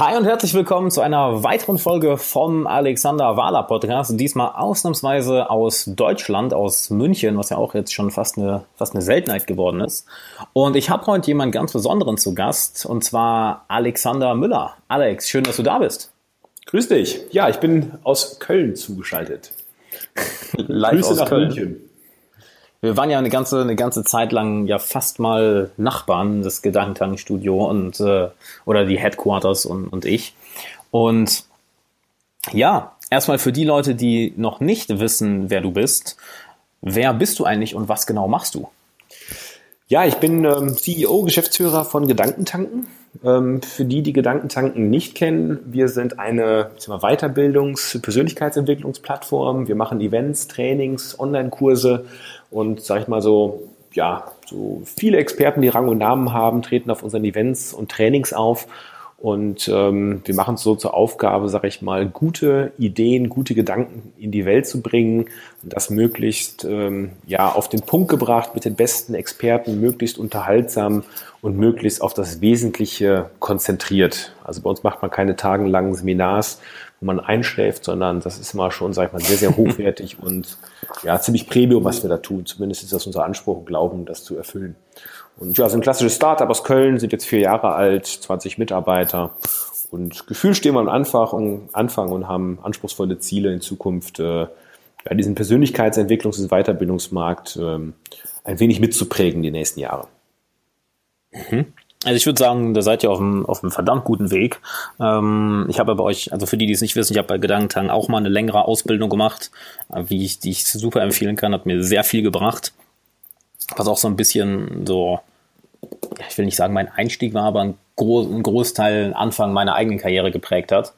Hi und herzlich willkommen zu einer weiteren Folge vom Alexander Wahler Podcast. Diesmal ausnahmsweise aus Deutschland, aus München, was ja auch jetzt schon fast eine, fast eine Seltenheit geworden ist. Und ich habe heute jemanden ganz Besonderen zu Gast, und zwar Alexander Müller. Alex, schön, dass du da bist. Grüß dich. Ja, ich bin aus Köln zugeschaltet. Live Grüße aus nach Köln. München. Wir waren ja eine ganze, eine ganze Zeit lang ja fast mal Nachbarn, das Gedankentankenstudio und äh, oder die Headquarters und, und ich. Und ja, erstmal für die Leute, die noch nicht wissen, wer du bist, wer bist du eigentlich und was genau machst du? Ja, ich bin ähm, CEO, Geschäftsführer von Gedankentanken. Ähm, für die, die Gedankentanken nicht kennen, wir sind eine Weiterbildungs-, Persönlichkeitsentwicklungsplattform. Wir machen Events, Trainings, Online-Kurse und sag ich mal so, ja, so viele Experten, die Rang und Namen haben, treten auf unseren Events und Trainings auf. Und ähm, wir machen es so zur Aufgabe, sage ich mal, gute Ideen, gute Gedanken in die Welt zu bringen und das möglichst ähm, ja auf den Punkt gebracht mit den besten Experten, möglichst unterhaltsam und möglichst auf das Wesentliche konzentriert. Also bei uns macht man keine tagenlangen Seminars, wo man einschläft, sondern das ist immer schon, sag ich mal, sehr, sehr hochwertig und ja, ziemlich Premium, was wir da tun. Zumindest ist das unser Anspruch und Glauben, das zu erfüllen. Und ja, sind ein klassisches Startup aus Köln, sind jetzt vier Jahre alt, 20 Mitarbeiter. Und gefühlt stehen wir am Anfang und, Anfang und haben anspruchsvolle Ziele in Zukunft, äh, ja, diesen Persönlichkeitsentwicklungs- und Weiterbildungsmarkt ähm, ein wenig mitzuprägen die nächsten Jahre. Mhm. Also ich würde sagen, da seid ihr auf einem, auf einem verdammt guten Weg. Ähm, ich habe bei euch, also für die, die es nicht wissen, ich habe bei Gedankentang auch mal eine längere Ausbildung gemacht, äh, wie ich, die ich super empfehlen kann, hat mir sehr viel gebracht. Was auch so ein bisschen so, ich will nicht sagen, mein Einstieg war, aber ein, Gro ein Großteil Anfang meiner eigenen Karriere geprägt hat.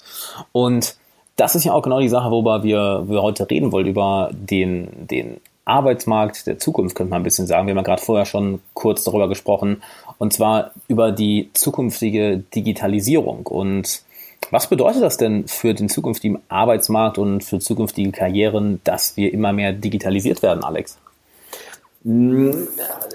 Und das ist ja auch genau die Sache, worüber wir, wir heute reden wollen, über den, den Arbeitsmarkt der Zukunft, könnte man ein bisschen sagen. Wir haben ja gerade vorher schon kurz darüber gesprochen, und zwar über die zukünftige Digitalisierung. Und was bedeutet das denn für den zukünftigen Arbeitsmarkt und für zukünftige Karrieren, dass wir immer mehr digitalisiert werden, Alex?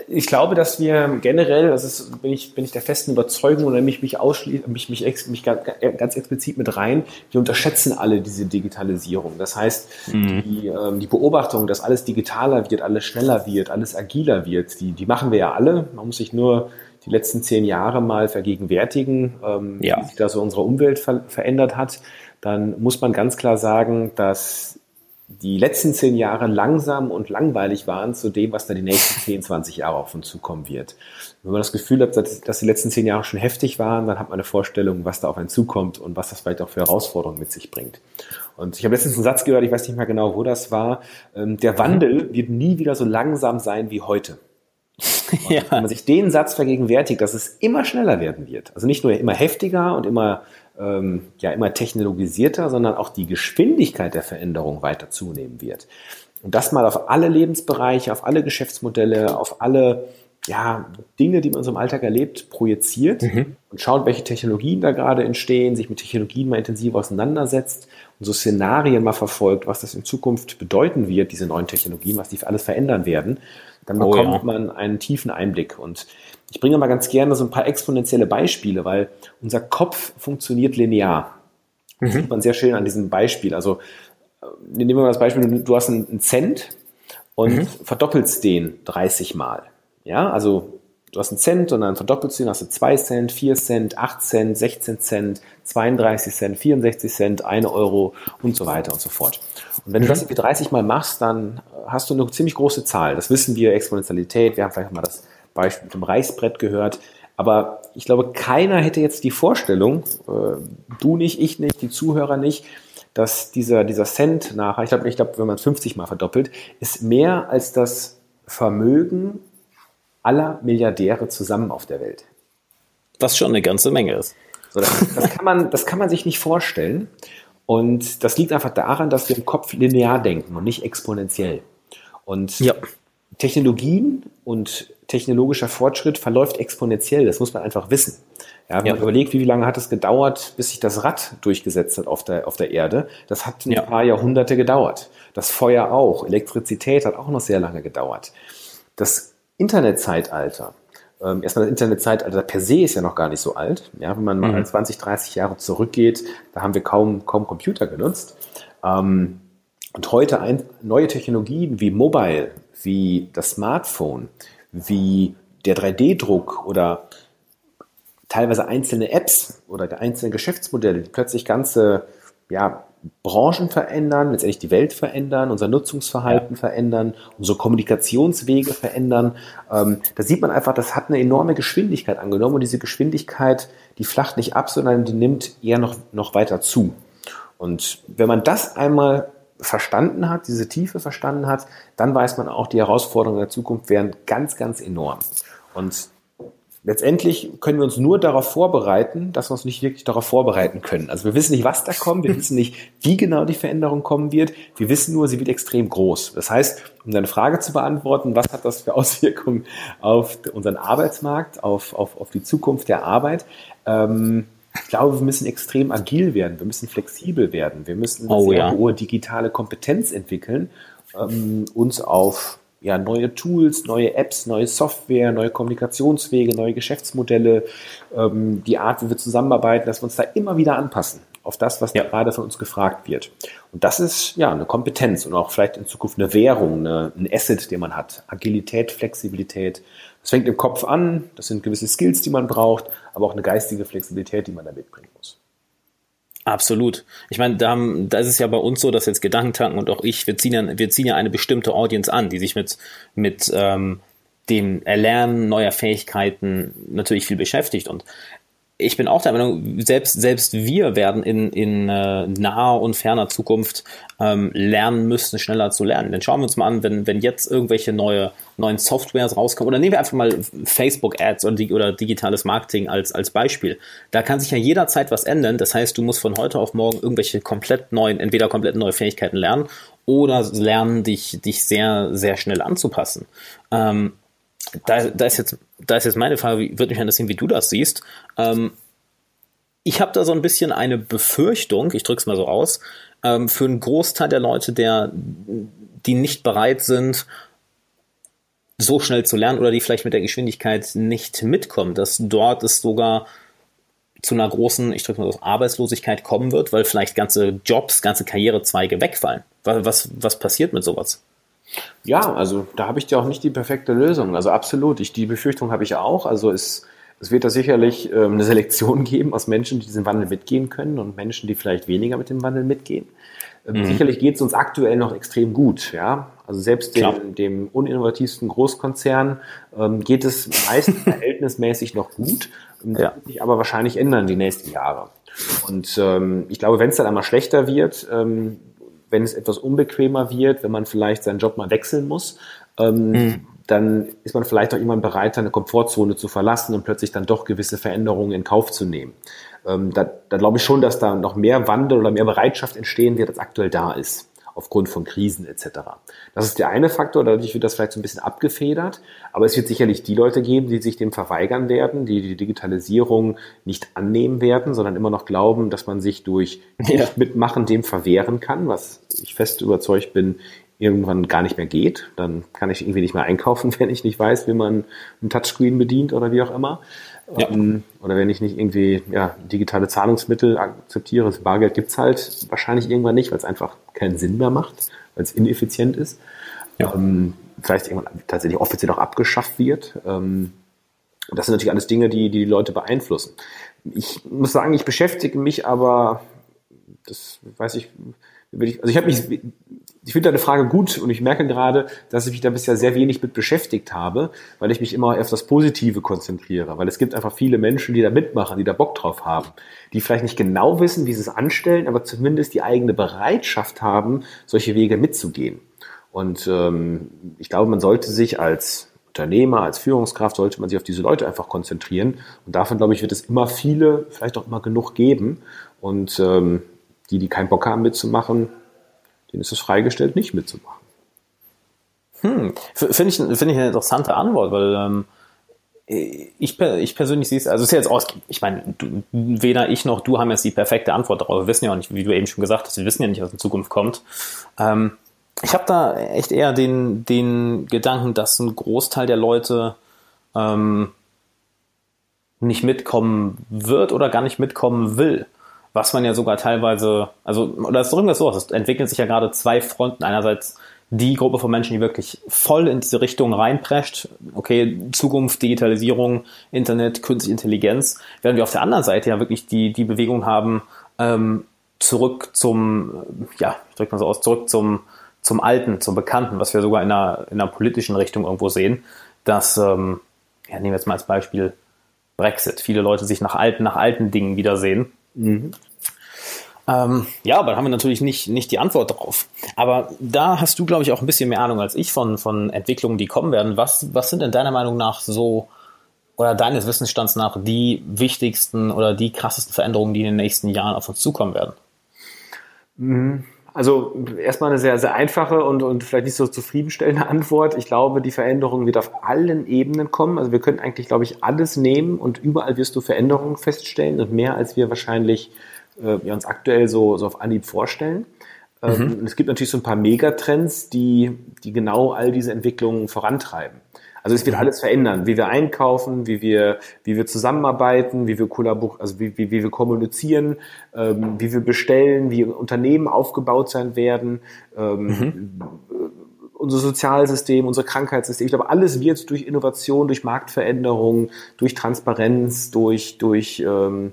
Ich glaube, dass wir generell, das ist, bin ich, bin ich der festen Überzeugung oder mich, mich ausschließe, mich, mich, ex, mich ganz explizit mit rein, wir unterschätzen alle diese Digitalisierung. Das heißt, mhm. die, ähm, die Beobachtung, dass alles digitaler wird, alles schneller wird, alles agiler wird, die, die machen wir ja alle. Man muss sich nur die letzten zehn Jahre mal vergegenwärtigen, ähm, ja. wie sich da so unsere Umwelt ver verändert hat. Dann muss man ganz klar sagen, dass die letzten zehn Jahre langsam und langweilig waren zu dem, was da die nächsten 10, 20 Jahre auf uns zukommen wird. Wenn man das Gefühl hat, dass die letzten zehn Jahre schon heftig waren, dann hat man eine Vorstellung, was da auf einen zukommt und was das vielleicht auch für Herausforderungen mit sich bringt. Und ich habe letztens einen Satz gehört, ich weiß nicht mehr genau, wo das war. Ähm, der Wandel wird nie wieder so langsam sein wie heute. Ja. Wenn man sich den Satz vergegenwärtigt, dass es immer schneller werden wird, also nicht nur immer heftiger und immer ähm, ja immer technologisierter, sondern auch die Geschwindigkeit der Veränderung weiter zunehmen wird. Und das mal auf alle Lebensbereiche, auf alle Geschäftsmodelle, auf alle ja, Dinge, die man so im Alltag erlebt, projiziert mhm. und schaut, welche Technologien da gerade entstehen, sich mit Technologien mal intensiv auseinandersetzt und so Szenarien mal verfolgt, was das in Zukunft bedeuten wird, diese neuen Technologien, was die alles verändern werden, dann bekommt oh, ja. man einen tiefen Einblick. Und ich bringe mal ganz gerne so ein paar exponentielle Beispiele, weil unser Kopf funktioniert linear. Das mhm. sieht man sehr schön an diesem Beispiel. Also äh, nehmen wir mal das Beispiel, du hast einen Cent und mhm. verdoppelst den 30 Mal. Ja, also du hast einen Cent und dann verdoppelst du ihn, hast du 2 Cent, 4 Cent, 8 Cent, 16 Cent, 32 Cent, 64 Cent, 1 Euro und so weiter und so fort. Und wenn mhm. du das irgendwie 30 Mal machst, dann hast du eine ziemlich große Zahl. Das wissen wir, Exponentialität. Wir haben vielleicht mal das Beispiel mit dem Reißbrett gehört. Aber ich glaube, keiner hätte jetzt die Vorstellung, äh, du nicht, ich nicht, die Zuhörer nicht, dass dieser, dieser Cent nachher, ich glaube, ich glaube, wenn man es 50 mal verdoppelt, ist mehr als das Vermögen aller Milliardäre zusammen auf der Welt. Was schon eine ganze Menge ist. So, das, das, kann man, das kann man sich nicht vorstellen. Und das liegt einfach daran, dass wir im Kopf linear denken und nicht exponentiell. Und ja. Technologien und technologischer Fortschritt verläuft exponentiell. Das muss man einfach wissen. Ja, wenn ja. man überlegt, wie lange hat es gedauert, bis sich das Rad durchgesetzt hat auf der, auf der Erde, das hat ein ja. paar Jahrhunderte gedauert. Das Feuer auch. Elektrizität hat auch noch sehr lange gedauert. Das Internetzeitalter ähm, erstmal das Internetzeitalter per se ist ja noch gar nicht so alt. Ja, wenn man mal mhm. 20, 30 Jahre zurückgeht, da haben wir kaum, kaum Computer genutzt. Ähm, und heute ein, neue Technologien wie Mobile, wie das Smartphone, wie der 3D-Druck oder teilweise einzelne Apps oder einzelne Geschäftsmodelle, die plötzlich ganze ja, Branchen verändern, letztendlich die Welt verändern, unser Nutzungsverhalten ja. verändern, unsere Kommunikationswege verändern. Ähm, da sieht man einfach, das hat eine enorme Geschwindigkeit angenommen und diese Geschwindigkeit, die flacht nicht ab, sondern die nimmt eher noch, noch weiter zu. Und wenn man das einmal verstanden hat, diese Tiefe verstanden hat, dann weiß man auch, die Herausforderungen der Zukunft werden ganz, ganz enorm. Und letztendlich können wir uns nur darauf vorbereiten, dass wir uns nicht wirklich darauf vorbereiten können. Also wir wissen nicht, was da kommt, wir wissen nicht, wie genau die Veränderung kommen wird. Wir wissen nur, sie wird extrem groß. Das heißt, um deine Frage zu beantworten, was hat das für Auswirkungen auf unseren Arbeitsmarkt, auf, auf, auf die Zukunft der Arbeit? Ähm, ich glaube, wir müssen extrem agil werden, wir müssen flexibel werden, wir müssen eine oh, sehr ja. hohe digitale Kompetenz entwickeln, ähm, uns auf ja, neue Tools, neue Apps, neue Software, neue Kommunikationswege, neue Geschäftsmodelle, ähm, die Art, wie wir zusammenarbeiten, dass wir uns da immer wieder anpassen auf das, was ja. gerade von uns gefragt wird. Und das ist ja eine Kompetenz und auch vielleicht in Zukunft eine Währung, eine, ein Asset, den man hat. Agilität, Flexibilität. Das fängt im Kopf an, das sind gewisse Skills, die man braucht, aber auch eine geistige Flexibilität, die man da mitbringen muss. Absolut. Ich meine, da, haben, da ist es ja bei uns so, dass jetzt Gedankentanken und auch ich, wir ziehen ja, wir ziehen ja eine bestimmte Audience an, die sich mit, mit ähm, dem Erlernen neuer Fähigkeiten natürlich viel beschäftigt. Und ich bin auch der Meinung, selbst, selbst wir werden in, in äh, naher und ferner Zukunft ähm, lernen müssen, schneller zu lernen. Denn schauen wir uns mal an, wenn, wenn jetzt irgendwelche neue, neuen Softwares rauskommen, oder nehmen wir einfach mal Facebook-Ads oder, oder digitales Marketing als, als Beispiel. Da kann sich ja jederzeit was ändern. Das heißt, du musst von heute auf morgen irgendwelche komplett neuen, entweder komplett neue Fähigkeiten lernen oder lernen, dich, dich sehr, sehr schnell anzupassen. Ähm, da, da, ist jetzt, da ist jetzt meine Frage, würde mich interessieren, wie du das siehst. Ähm, ich habe da so ein bisschen eine Befürchtung, ich drücke es mal so aus, ähm, für einen Großteil der Leute, der, die nicht bereit sind, so schnell zu lernen oder die vielleicht mit der Geschwindigkeit nicht mitkommen, dass dort es sogar zu einer großen, ich drücke mal so, Arbeitslosigkeit kommen wird, weil vielleicht ganze Jobs, ganze Karrierezweige wegfallen. Was, was, was passiert mit sowas? Ja, also da habe ich dir auch nicht die perfekte Lösung. Also absolut, ich, die Befürchtung habe ich auch. Also es, es wird da sicherlich ähm, eine Selektion geben aus Menschen, die diesen Wandel mitgehen können und Menschen, die vielleicht weniger mit dem Wandel mitgehen. Ähm, mhm. Sicherlich geht es uns aktuell noch extrem gut. Ja? Also selbst dem, dem uninnovativsten Großkonzern ähm, geht es meist verhältnismäßig noch gut. Das ja. wird sich aber wahrscheinlich ändern die nächsten Jahre. Und ähm, ich glaube, wenn es dann einmal schlechter wird, ähm, wenn es etwas unbequemer wird, wenn man vielleicht seinen Job mal wechseln muss, ähm, mhm. dann ist man vielleicht auch irgendwann bereit, eine Komfortzone zu verlassen und plötzlich dann doch gewisse Veränderungen in Kauf zu nehmen. Ähm, da, da glaube ich schon, dass da noch mehr Wandel oder mehr Bereitschaft entstehen wird, als aktuell da ist aufgrund von Krisen etc. Das ist der eine Faktor, dadurch wird das vielleicht so ein bisschen abgefedert, aber es wird sicherlich die Leute geben, die sich dem verweigern werden, die die Digitalisierung nicht annehmen werden, sondern immer noch glauben, dass man sich durch ja. Mitmachen dem verwehren kann, was ich fest überzeugt bin, irgendwann gar nicht mehr geht. Dann kann ich irgendwie nicht mehr einkaufen, wenn ich nicht weiß, wie man ein Touchscreen bedient oder wie auch immer. Ja. Ähm, oder wenn ich nicht irgendwie ja, digitale Zahlungsmittel akzeptiere, das Bargeld gibt's halt wahrscheinlich irgendwann nicht, weil es einfach keinen Sinn mehr macht, weil es ineffizient ist. Ja. Ähm, vielleicht irgendwann tatsächlich offiziell auch abgeschafft wird. Ähm, das sind natürlich alles Dinge, die, die die Leute beeinflussen. Ich muss sagen, ich beschäftige mich aber, das weiß ich, also ich habe mich ich finde deine Frage gut und ich merke gerade, dass ich mich da bisher sehr wenig mit beschäftigt habe, weil ich mich immer auf das Positive konzentriere. Weil es gibt einfach viele Menschen, die da mitmachen, die da Bock drauf haben, die vielleicht nicht genau wissen, wie sie es anstellen, aber zumindest die eigene Bereitschaft haben, solche Wege mitzugehen. Und ähm, ich glaube, man sollte sich als Unternehmer, als Führungskraft, sollte man sich auf diese Leute einfach konzentrieren. Und davon, glaube ich, wird es immer viele, vielleicht auch immer genug geben. Und ähm, die, die keinen Bock haben mitzumachen, denen ist es freigestellt, nicht mitzumachen. Hm, finde ich, finde ich eine interessante Antwort, weil ähm, ich, ich persönlich sehe es, also es ist ja jetzt aus, ich meine, weder ich noch du haben jetzt die perfekte Antwort darauf. Wir wissen ja auch nicht, wie du eben schon gesagt hast, wir wissen ja nicht, was in Zukunft kommt. Ähm, ich habe da echt eher den, den Gedanken, dass ein Großteil der Leute ähm, nicht mitkommen wird oder gar nicht mitkommen will. Was man ja sogar teilweise, also, oder es drücken wir so es entwickeln sich ja gerade zwei Fronten. Einerseits die Gruppe von Menschen, die wirklich voll in diese Richtung reinprescht, okay, Zukunft, Digitalisierung, Internet, künstliche Intelligenz, während wir auf der anderen Seite ja wirklich die, die Bewegung haben, ähm, zurück zum, ja, ich drücke mal so aus, zurück zum, zum Alten, zum Bekannten, was wir sogar in einer, in einer politischen Richtung irgendwo sehen, dass, ähm, ja, nehmen wir jetzt mal als Beispiel Brexit, viele Leute sich nach alten, nach alten Dingen wiedersehen. Mhm. Ähm, ja, aber da haben wir natürlich nicht, nicht die Antwort drauf. Aber da hast du, glaube ich, auch ein bisschen mehr Ahnung als ich von, von Entwicklungen, die kommen werden. Was, was sind denn deiner Meinung nach so, oder deines Wissensstands nach, die wichtigsten oder die krassesten Veränderungen, die in den nächsten Jahren auf uns zukommen werden? Mhm. Also erstmal eine sehr, sehr einfache und, und vielleicht nicht so zufriedenstellende Antwort. Ich glaube, die Veränderung wird auf allen Ebenen kommen. Also wir können eigentlich, glaube ich, alles nehmen und überall wirst du Veränderungen feststellen und mehr, als wir wahrscheinlich äh, wir uns aktuell so, so auf Anhieb vorstellen. Ähm, mhm. Es gibt natürlich so ein paar Megatrends, die, die genau all diese Entwicklungen vorantreiben. Also es wird mhm. alles verändern, wie wir einkaufen, wie wir, wie wir zusammenarbeiten, wie wir kollabor also wie, wie, wie wir kommunizieren, ähm, wie wir bestellen, wie Unternehmen aufgebaut sein werden, ähm, mhm. unser Sozialsystem, unser Krankheitssystem. Ich glaube, alles wird durch Innovation, durch Marktveränderung, durch Transparenz, durch, durch ähm,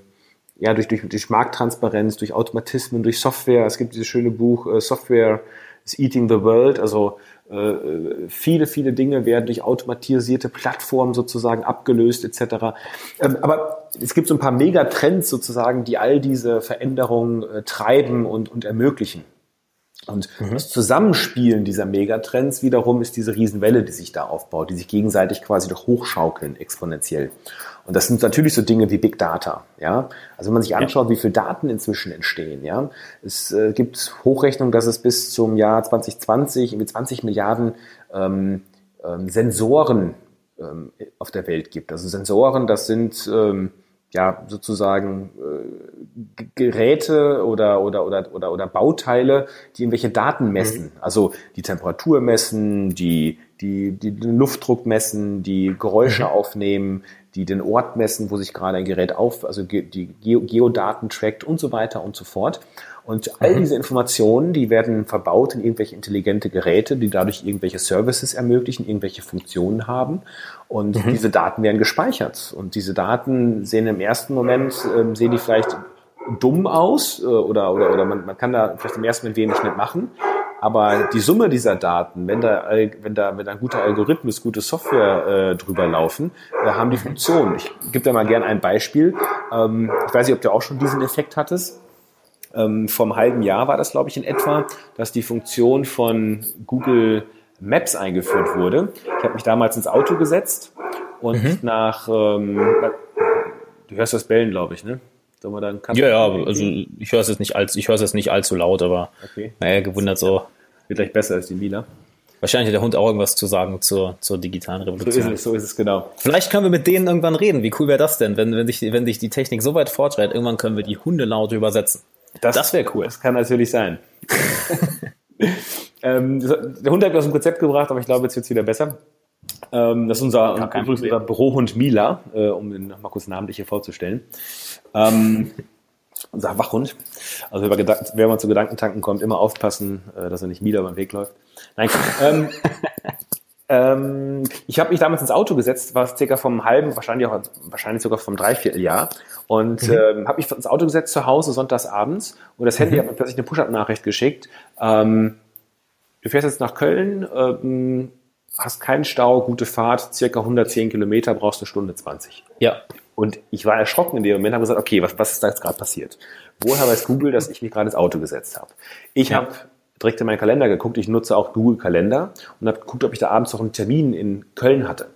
ja, durch, durch, durch Markttransparenz, durch Automatismen, durch Software. Es gibt dieses schöne Buch äh, Software is Eating the World. Also äh, viele, viele Dinge werden durch automatisierte Plattformen sozusagen abgelöst etc. Ähm, aber es gibt so ein paar Megatrends sozusagen, die all diese Veränderungen äh, treiben und, und ermöglichen. Und mhm. das Zusammenspielen dieser Megatrends wiederum ist diese Riesenwelle, die sich da aufbaut, die sich gegenseitig quasi doch hochschaukeln, exponentiell. Und das sind natürlich so Dinge wie Big Data. Ja, also wenn man sich anschaut, wie viel Daten inzwischen entstehen. Ja, es äh, gibt Hochrechnungen, dass es bis zum Jahr 2020 irgendwie 20 Milliarden ähm, ähm, Sensoren ähm, auf der Welt gibt. Also Sensoren, das sind ähm, ja sozusagen äh, Geräte oder, oder, oder, oder, oder Bauteile, die irgendwelche Daten messen. Mhm. Also die Temperatur messen, die, die, die den Luftdruck messen, die Geräusche mhm. aufnehmen, die den Ort messen, wo sich gerade ein Gerät auf, also die Geodaten trackt und so weiter und so fort. Und all mhm. diese Informationen, die werden verbaut in irgendwelche intelligente Geräte, die dadurch irgendwelche Services ermöglichen, irgendwelche Funktionen haben. Und mhm. diese Daten werden gespeichert. Und diese Daten sehen im ersten Moment, äh, sehen die vielleicht dumm aus äh, oder, oder, oder man, man kann da vielleicht im ersten Moment wenig mitmachen. Aber die Summe dieser Daten, wenn da, wenn da, wenn da ein guter Algorithmus, gute Software äh, drüber laufen, äh, haben die Funktionen. Ich gebe da mal gerne ein Beispiel. Ähm, ich weiß nicht, ob du auch schon diesen Effekt hattest. Ähm, vom halben Jahr war das, glaube ich, in etwa, dass die Funktion von Google Maps eingeführt wurde. Ich habe mich damals ins Auto gesetzt und mhm. nach, ähm, du hörst das Bellen, glaube ich, ne? ja, ja, also ich höre es jetzt nicht allzu, ich höre es jetzt nicht allzu laut, aber okay. naja, gewundert so. Wird gleich besser als die Mila. Wahrscheinlich hat der Hund auch irgendwas zu sagen zur, zur digitalen Revolution. So ist es, so ist es genau. Vielleicht können wir mit denen irgendwann reden. Wie cool wäre das denn, wenn, wenn, sich, wenn sich die Technik so weit fortschreitet, irgendwann können wir die Hunde laut übersetzen. Das, das wäre cool. Das kann natürlich sein. ähm, der Hund hat mir aus dem Konzept gebracht, aber ich glaube, jetzt wird es wieder besser. Ähm, das ist unser, ja, unser Bürohund Mila, äh, um ihn nochmal kurz namentlich hier vorzustellen. Ähm, unser Wachhund. Also wer, wer mal zu Gedankentanken kommt, immer aufpassen, äh, dass er nicht Mila beim Weg läuft. Nein, ähm, ähm, ich habe mich damals ins Auto gesetzt, war circa vom halben, wahrscheinlich auch wahrscheinlich sogar vom Dreivierteljahr und mhm. ähm, habe mich ins Auto gesetzt zu Hause sonntags abends und das Handy mhm. hat mir plötzlich eine Push-up-Nachricht geschickt. Ähm, du fährst jetzt nach Köln, ähm, hast keinen Stau, gute Fahrt, circa 110 Kilometer, brauchst eine Stunde 20. Ja. Und ich war erschrocken in dem Moment, habe gesagt, okay, was, was ist da jetzt gerade passiert? Woher weiß Google, dass ich mich gerade ins Auto gesetzt habe? Ich ja. habe direkt in meinen Kalender geguckt, ich nutze auch Google Kalender und habe geguckt, ob ich da abends noch einen Termin in Köln hatte.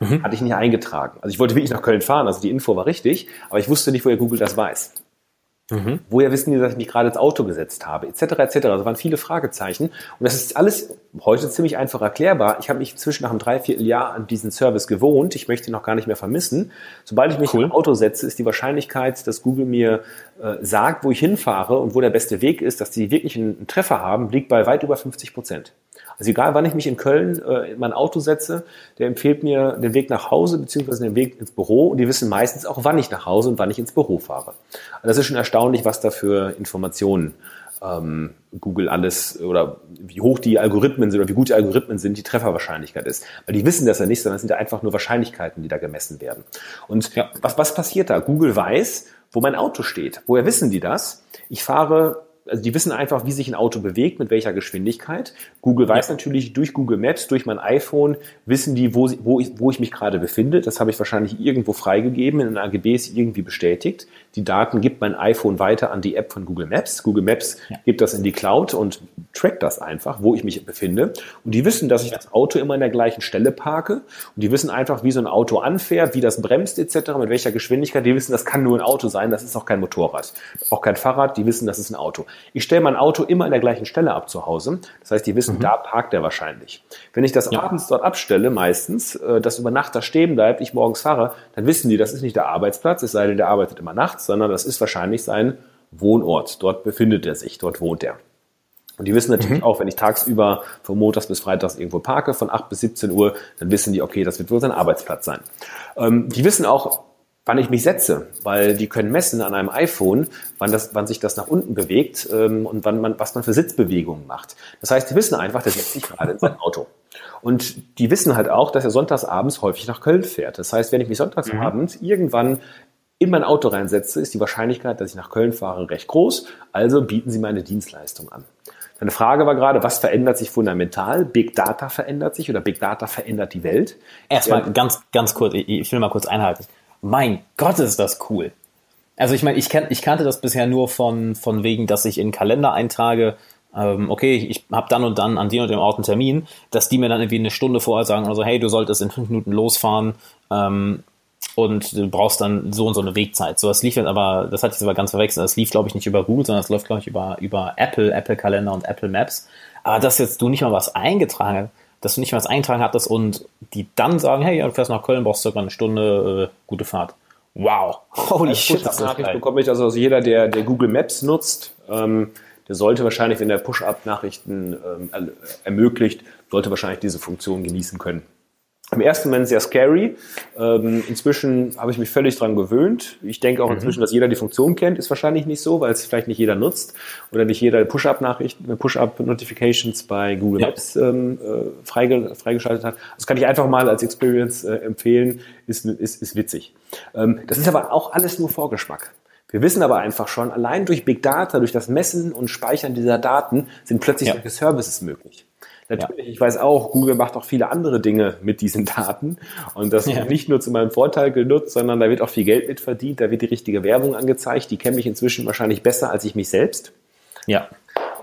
Mhm. Hatte ich nicht eingetragen. Also ich wollte wirklich nach Köln fahren, also die Info war richtig, aber ich wusste nicht, woher Google das weiß. Mhm. Woher wissen die, dass ich mich gerade ins Auto gesetzt habe, etc., etc. Also waren viele Fragezeichen. Und das ist alles heute ziemlich einfach erklärbar. Ich habe mich zwischen nach einem Dreivierteljahr an diesen Service gewohnt. Ich möchte ihn noch gar nicht mehr vermissen. Sobald ich mich cool. im Auto setze, ist die Wahrscheinlichkeit, dass Google mir äh, sagt, wo ich hinfahre und wo der beste Weg ist, dass die wirklich einen, einen Treffer haben, liegt bei weit über 50 Prozent. Also egal, wann ich mich in Köln äh, in mein Auto setze, der empfiehlt mir den Weg nach Hause beziehungsweise den Weg ins Büro und die wissen meistens auch, wann ich nach Hause und wann ich ins Büro fahre. Also das ist schon erstaunlich, was da für Informationen ähm, Google alles oder wie hoch die Algorithmen sind oder wie gut die Algorithmen sind, die Trefferwahrscheinlichkeit ist. Weil die wissen das ja nicht, sondern es sind ja einfach nur Wahrscheinlichkeiten, die da gemessen werden. Und ja. was, was passiert da? Google weiß, wo mein Auto steht. Woher wissen die das? Ich fahre also die wissen einfach, wie sich ein Auto bewegt, mit welcher Geschwindigkeit. Google weiß ja. natürlich durch Google Maps, durch mein iPhone, wissen die, wo, wo, ich, wo ich mich gerade befinde. Das habe ich wahrscheinlich irgendwo freigegeben, in den AGBs irgendwie bestätigt. Die Daten gibt mein iPhone weiter an die App von Google Maps. Google Maps ja. gibt das in die Cloud und trackt das einfach, wo ich mich befinde. Und die wissen, dass ich das Auto immer an der gleichen Stelle parke. Und die wissen einfach, wie so ein Auto anfährt, wie das bremst etc., mit welcher Geschwindigkeit. Die wissen, das kann nur ein Auto sein, das ist auch kein Motorrad, auch kein Fahrrad. Die wissen, das ist ein Auto. Ich stelle mein Auto immer an der gleichen Stelle ab zu Hause. Das heißt, die wissen, mhm. da parkt er wahrscheinlich. Wenn ich das ja. abends dort abstelle, meistens, äh, das über Nacht da stehen bleibt, ich morgens fahre, dann wissen die, das ist nicht der Arbeitsplatz, es sei denn, der arbeitet immer nachts, sondern das ist wahrscheinlich sein Wohnort. Dort befindet er sich, dort wohnt er. Und die wissen natürlich mhm. auch, wenn ich tagsüber von Montags bis Freitags irgendwo parke, von 8 bis 17 Uhr, dann wissen die, okay, das wird wohl sein Arbeitsplatz sein. Ähm, die wissen auch, wann ich mich setze, weil die können messen an einem iPhone, wann, das, wann sich das nach unten bewegt ähm, und wann man, was man für Sitzbewegungen macht. Das heißt, die wissen einfach, der setzt sich gerade in sein Auto. Und die wissen halt auch, dass er sonntagsabends häufig nach Köln fährt. Das heißt, wenn ich mich sonntagsabends mhm. irgendwann in mein Auto reinsetze, ist die Wahrscheinlichkeit, dass ich nach Köln fahre, recht groß. Also bieten sie meine Dienstleistung an. Meine Frage war gerade, was verändert sich fundamental? Big Data verändert sich oder Big Data verändert die Welt? Erstmal ja. ganz, ganz kurz, ich will mal kurz einhalten mein Gott, ist das cool. Also ich meine, ich, ich kannte das bisher nur von, von wegen, dass ich in Kalender eintrage, ähm, okay, ich habe dann und dann an dem und dem Ort einen Termin, dass die mir dann irgendwie eine Stunde vorher sagen, also hey, du solltest in fünf Minuten losfahren ähm, und du brauchst dann so und so eine Wegzeit. So, das lief jetzt aber, das hatte ich aber ganz verwechselt, das lief glaube ich nicht über Google, sondern das läuft glaube ich über, über Apple, Apple Kalender und Apple Maps. Aber dass jetzt du nicht mal was eingetragen hast, dass du nicht mal was eingetragen hattest und die dann sagen, hey, du fährst nach Köln, brauchst circa eine Stunde, äh, gute Fahrt. Wow. Holy Als shit. Das Nachricht bekomme ich also, also jeder, der, der Google Maps nutzt, ähm, der sollte wahrscheinlich, wenn der Push-Up-Nachrichten ähm, ermöglicht, sollte wahrscheinlich diese Funktion genießen können im ersten Moment sehr scary. Ähm, inzwischen habe ich mich völlig dran gewöhnt. Ich denke auch mhm. inzwischen, dass jeder die Funktion kennt, ist wahrscheinlich nicht so, weil es vielleicht nicht jeder nutzt oder nicht jeder Push-Up-Nachrichten, Push-Up-Notifications bei Google ja. Maps ähm, äh, freige, freigeschaltet hat. Das kann ich einfach mal als Experience äh, empfehlen, ist, ist, ist witzig. Ähm, das ist aber auch alles nur Vorgeschmack. Wir wissen aber einfach schon, allein durch Big Data, durch das Messen und Speichern dieser Daten sind plötzlich ja. solche Services möglich. Natürlich, ja. ich weiß auch, Google macht auch viele andere Dinge mit diesen Daten und das ja. nicht nur zu meinem Vorteil genutzt, sondern da wird auch viel Geld mit verdient, da wird die richtige Werbung angezeigt, die kennen mich inzwischen wahrscheinlich besser als ich mich selbst. Ja.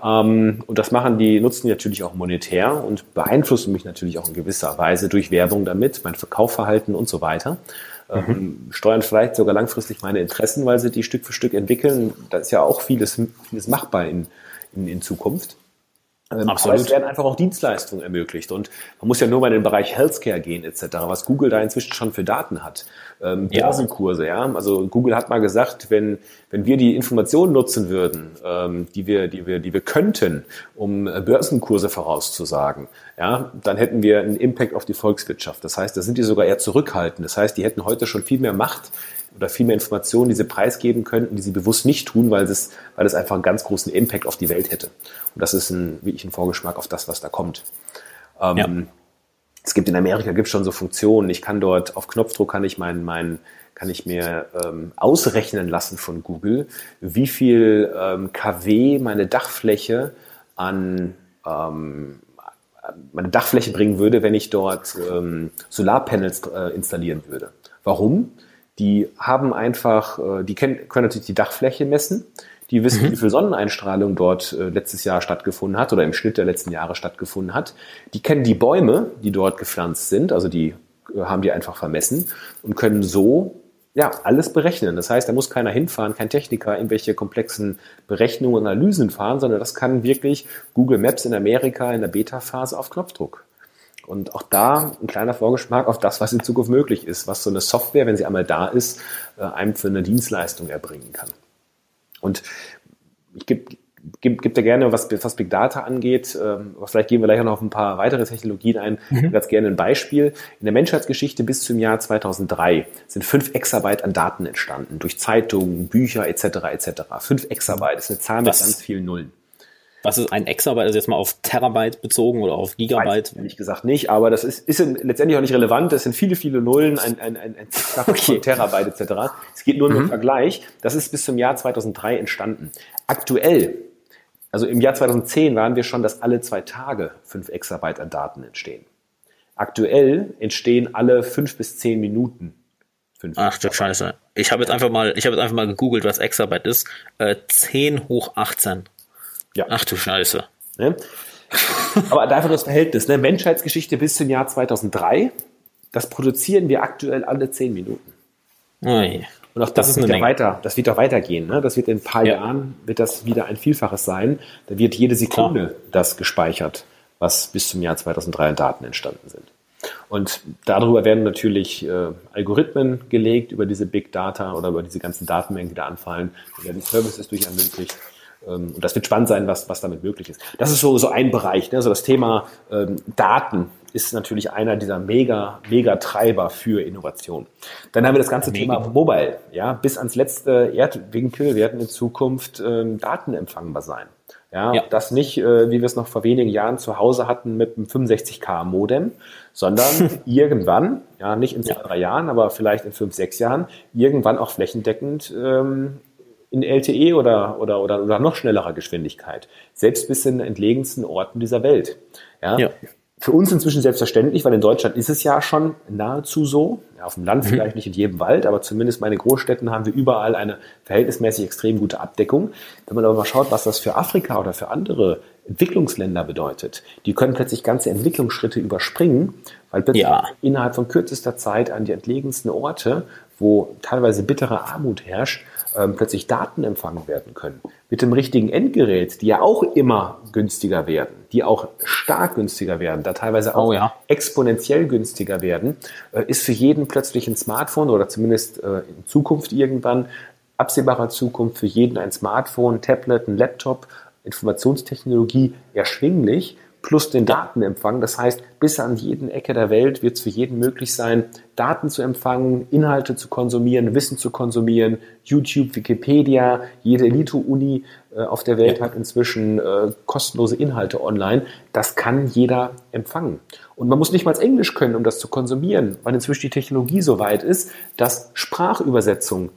Ähm, und das machen die, nutzen die natürlich auch monetär und beeinflussen mich natürlich auch in gewisser Weise durch Werbung damit, mein Verkaufverhalten und so weiter. Ähm, mhm. steuern vielleicht sogar langfristig meine Interessen, weil sie die Stück für Stück entwickeln. Da ist ja auch vieles, vieles machbar in, in, in Zukunft. Ähm, Absolut. Aber es werden einfach auch Dienstleistungen ermöglicht. Und man muss ja nur mal in den Bereich Healthcare gehen etc., was Google da inzwischen schon für Daten hat. Ähm, Börsenkurse, ja. Also Google hat mal gesagt, wenn, wenn wir die Informationen nutzen würden, ähm, die, wir, die, wir, die wir könnten, um äh, Börsenkurse vorauszusagen, ja, dann hätten wir einen Impact auf die Volkswirtschaft. Das heißt, da sind die sogar eher zurückhaltend. Das heißt, die hätten heute schon viel mehr Macht, oder viel mehr Informationen, die sie preisgeben könnten, die sie bewusst nicht tun, weil es, weil es einfach einen ganz großen Impact auf die Welt hätte. Und das ist ein, wirklich ein Vorgeschmack auf das, was da kommt. Ähm, ja. Es gibt in Amerika gibt schon so Funktionen. Ich kann dort auf Knopfdruck kann ich mein, mein kann ich mir ähm, ausrechnen lassen von Google, wie viel ähm, kW meine Dachfläche an ähm, meine Dachfläche bringen würde, wenn ich dort ähm, Solarpanels äh, installieren würde. Warum? Die haben einfach, äh, die können, können natürlich die Dachfläche messen. Die wissen, mhm. wie viel Sonneneinstrahlung dort äh, letztes Jahr stattgefunden hat oder im Schnitt der letzten Jahre stattgefunden hat. Die kennen die Bäume, die dort gepflanzt sind, also die äh, haben die einfach vermessen und können so ja, alles berechnen. Das heißt, da muss keiner hinfahren, kein Techniker, irgendwelche komplexen Berechnungen und Analysen fahren, sondern das kann wirklich Google Maps in Amerika in der Beta-Phase auf Knopfdruck. Und auch da ein kleiner Vorgeschmack auf das, was in Zukunft möglich ist, was so eine Software, wenn sie einmal da ist, äh, einem für eine Dienstleistung erbringen kann. Und ich gebe gibt, gibt ja gerne, was, was Big Data angeht, ähm, vielleicht gehen wir gleich noch auf ein paar weitere Technologien ein, mhm. ganz gerne ein Beispiel. In der Menschheitsgeschichte bis zum Jahr 2003 sind fünf Exabyte an Daten entstanden, durch Zeitungen, Bücher etc. etc. Fünf Exabyte ist eine Zahl mit ganz vielen Nullen. Was ist ein Exabyte? Also jetzt mal auf Terabyte bezogen oder auf Gigabyte? Weiß, ehrlich gesagt nicht, aber das ist, ist letztendlich auch nicht relevant. Das sind viele, viele Nullen, ein, ein, ein, ein okay. Terabyte etc. Es geht nur um mhm. den Vergleich. Das ist bis zum Jahr 2003 entstanden. Aktuell, also im Jahr 2010 waren wir schon, dass alle zwei Tage fünf Exabyte an Daten entstehen. Aktuell entstehen alle fünf bis zehn Minuten fünf. Ach du Scheiße. Ich habe jetzt einfach mal, ich habe jetzt einfach mal gegoogelt, was Exabyte ist. Äh, 10 hoch 18. Ja. Ach du Scheiße. Ne? Aber einfach das Verhältnis. Ne? Menschheitsgeschichte bis zum Jahr 2003, das produzieren wir aktuell alle zehn Minuten. Ui. Und auch das, das wird ja weiter, das wird auch weitergehen. Ne? Das wird in ein paar ja. Jahren wird das wieder ein Vielfaches sein. Da wird jede Sekunde Klar. das gespeichert, was bis zum Jahr 2003 an Daten entstanden sind. Und darüber werden natürlich äh, Algorithmen gelegt über diese Big Data oder über diese ganzen Datenmengen, die da anfallen. Da werden Services durch ermöglicht. Ähm, und das wird spannend sein, was, was damit möglich ist. Das ist so, so ein Bereich. Ne? Also das Thema ähm, Daten ist natürlich einer dieser mega, mega Treiber für Innovation. Dann haben wir das ganze ja, Thema Mobile. Ja, bis ans letzte Erdwinkel werden in Zukunft ähm, Daten empfangbar sein. Ja, ja. das nicht, äh, wie wir es noch vor wenigen Jahren zu Hause hatten mit einem 65k Modem, sondern irgendwann, ja, nicht in zwei, ja. drei Jahren, aber vielleicht in fünf, sechs Jahren, irgendwann auch flächendeckend ähm, in LTE oder, oder, oder, oder noch schnellerer Geschwindigkeit. Selbst bis in den entlegensten Orten dieser Welt. Ja? ja. Für uns inzwischen selbstverständlich, weil in Deutschland ist es ja schon nahezu so. Ja, auf dem Land mhm. vielleicht nicht in jedem Wald, aber zumindest meine Großstädten haben wir überall eine verhältnismäßig extrem gute Abdeckung. Wenn man aber mal schaut, was das für Afrika oder für andere Entwicklungsländer bedeutet, die können plötzlich ganze Entwicklungsschritte überspringen, weil plötzlich ja. innerhalb von kürzester Zeit an die entlegensten Orte, wo teilweise bittere Armut herrscht, ähm, plötzlich Daten empfangen werden können. Mit dem richtigen Endgerät, die ja auch immer günstiger werden, die auch stark günstiger werden, da teilweise auch oh, ja. exponentiell günstiger werden, äh, ist für jeden plötzlich ein Smartphone oder zumindest äh, in Zukunft irgendwann, absehbarer Zukunft für jeden ein Smartphone, Tablet, ein Laptop, Informationstechnologie erschwinglich plus den Datenempfang. Das heißt, bis an jeden Ecke der Welt wird es für jeden möglich sein, Daten zu empfangen, Inhalte zu konsumieren, Wissen zu konsumieren. YouTube, Wikipedia, jede Elite-Uni äh, auf der Welt ja. hat inzwischen äh, kostenlose Inhalte online. Das kann jeder empfangen. Und man muss nicht mal Englisch können, um das zu konsumieren, weil inzwischen die Technologie so weit ist, dass Sprachübersetzung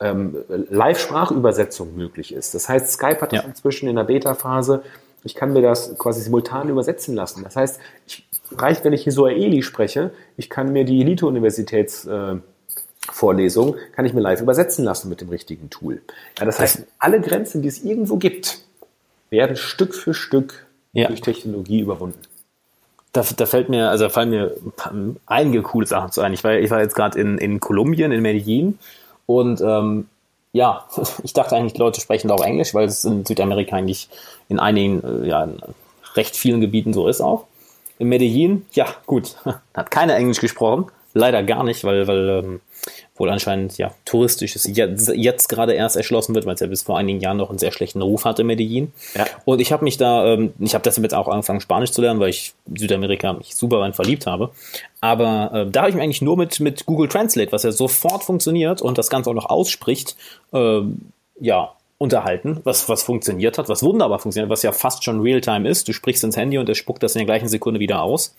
ähm, Live-Sprachübersetzung möglich ist. Das heißt, Skype hat das ja. inzwischen in der Beta-Phase ich kann mir das quasi simultan übersetzen lassen. Das heißt, ich, reicht, wenn ich hier Suaheli spreche, ich kann mir die Elite-Universitätsvorlesung, äh, kann ich mir live übersetzen lassen mit dem richtigen Tool. Ja, das heißt, alle Grenzen, die es irgendwo gibt, werden Stück für Stück ja. durch Technologie überwunden. Da, da fällt mir, also da fallen mir einige coole Sachen zu ein. Ich war, ich war jetzt gerade in, in Kolumbien, in Medellin und ähm, ja, ich dachte eigentlich, die Leute sprechen da auch Englisch, weil es in Südamerika eigentlich in einigen, äh, ja, in recht vielen Gebieten so ist auch. In Medellin, ja, gut, hat keiner Englisch gesprochen. Leider gar nicht, weil, weil ähm, wohl anscheinend ja touristisch ist, jetzt, jetzt gerade erst erschlossen wird, weil es ja bis vor einigen Jahren noch einen sehr schlechten Ruf hatte Medellin. Ja. Und ich habe mich da, ähm, ich habe deshalb jetzt auch angefangen Spanisch zu lernen, weil ich Südamerika mich super rein verliebt habe. Aber äh, da habe ich mich eigentlich nur mit mit Google Translate, was ja sofort funktioniert und das Ganze auch noch ausspricht, äh, ja unterhalten, was, was funktioniert hat, was wunderbar funktioniert, was ja fast schon Realtime ist. Du sprichst ins Handy und er spuckt das in der gleichen Sekunde wieder aus.